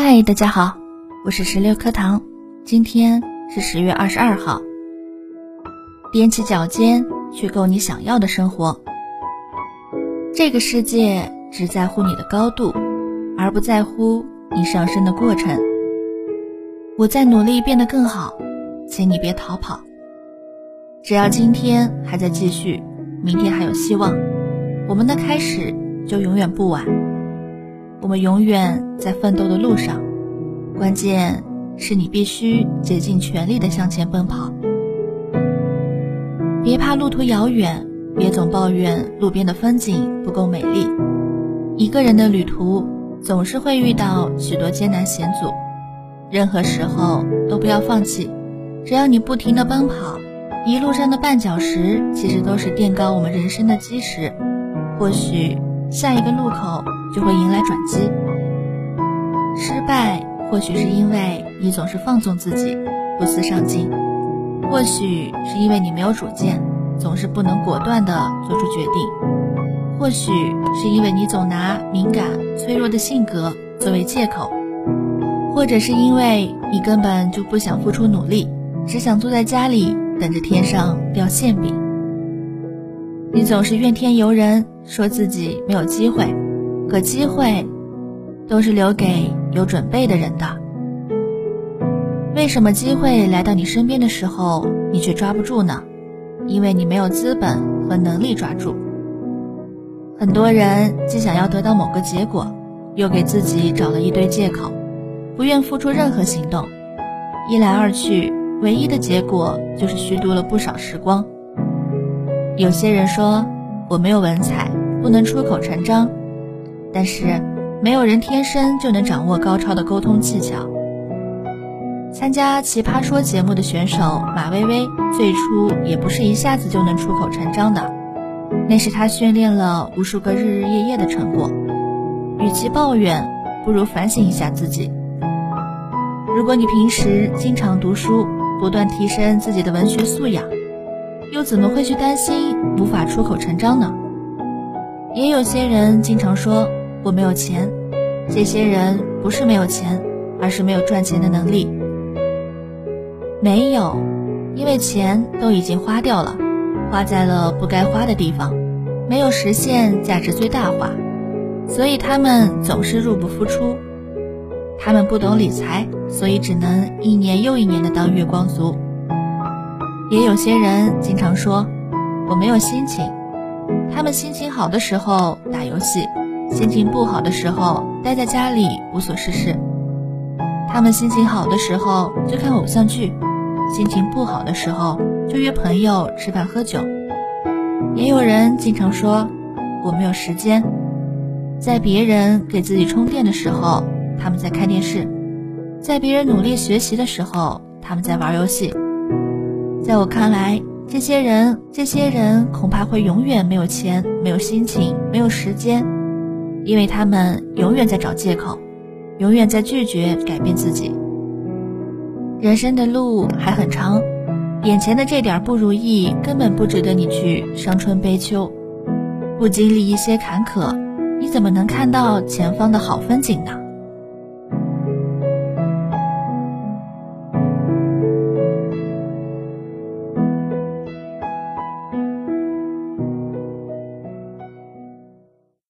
嗨，大家好，我是石榴课堂。今天是十月二十二号。踮起脚尖去够你想要的生活。这个世界只在乎你的高度，而不在乎你上升的过程。我在努力变得更好，请你别逃跑。只要今天还在继续，明天还有希望。我们的开始就永远不晚。我们永远在奋斗的路上，关键是你必须竭尽全力的向前奔跑。别怕路途遥远，别总抱怨路边的风景不够美丽。一个人的旅途总是会遇到许多艰难险阻，任何时候都不要放弃。只要你不停的奔跑，一路上的绊脚石其实都是垫高我们人生的基石。或许。下一个路口就会迎来转机。失败或许是因为你总是放纵自己，不思上进；或许是因为你没有主见，总是不能果断地做出决定；或许是因为你总拿敏感、脆弱的性格作为借口；或者是因为你根本就不想付出努力，只想坐在家里等着天上掉馅饼。你总是怨天尤人，说自己没有机会，可机会都是留给有准备的人的。为什么机会来到你身边的时候，你却抓不住呢？因为你没有资本和能力抓住。很多人既想要得到某个结果，又给自己找了一堆借口，不愿付出任何行动。一来二去，唯一的结果就是虚度了不少时光。有些人说我没有文采，不能出口成章，但是没有人天生就能掌握高超的沟通技巧。参加《奇葩说》节目的选手马薇薇，最初也不是一下子就能出口成章的，那是她训练了无数个日日夜夜的成果。与其抱怨，不如反省一下自己。如果你平时经常读书，不断提升自己的文学素养。又怎么会去担心无法出口成章呢？也有些人经常说我没有钱，这些人不是没有钱，而是没有赚钱的能力。没有，因为钱都已经花掉了，花在了不该花的地方，没有实现价值最大化，所以他们总是入不敷出。他们不懂理财，所以只能一年又一年的当月光族。也有些人经常说我没有心情，他们心情好的时候打游戏，心情不好的时候待在家里无所事事。他们心情好的时候就看偶像剧，心情不好的时候就约朋友吃饭喝酒。也有人经常说我没有时间，在别人给自己充电的时候，他们在看电视；在别人努力学习的时候，他们在玩游戏。在我看来，这些人，这些人恐怕会永远没有钱，没有心情，没有时间，因为他们永远在找借口，永远在拒绝改变自己。人生的路还很长，眼前的这点不如意根本不值得你去伤春悲秋。不经历一些坎坷，你怎么能看到前方的好风景呢？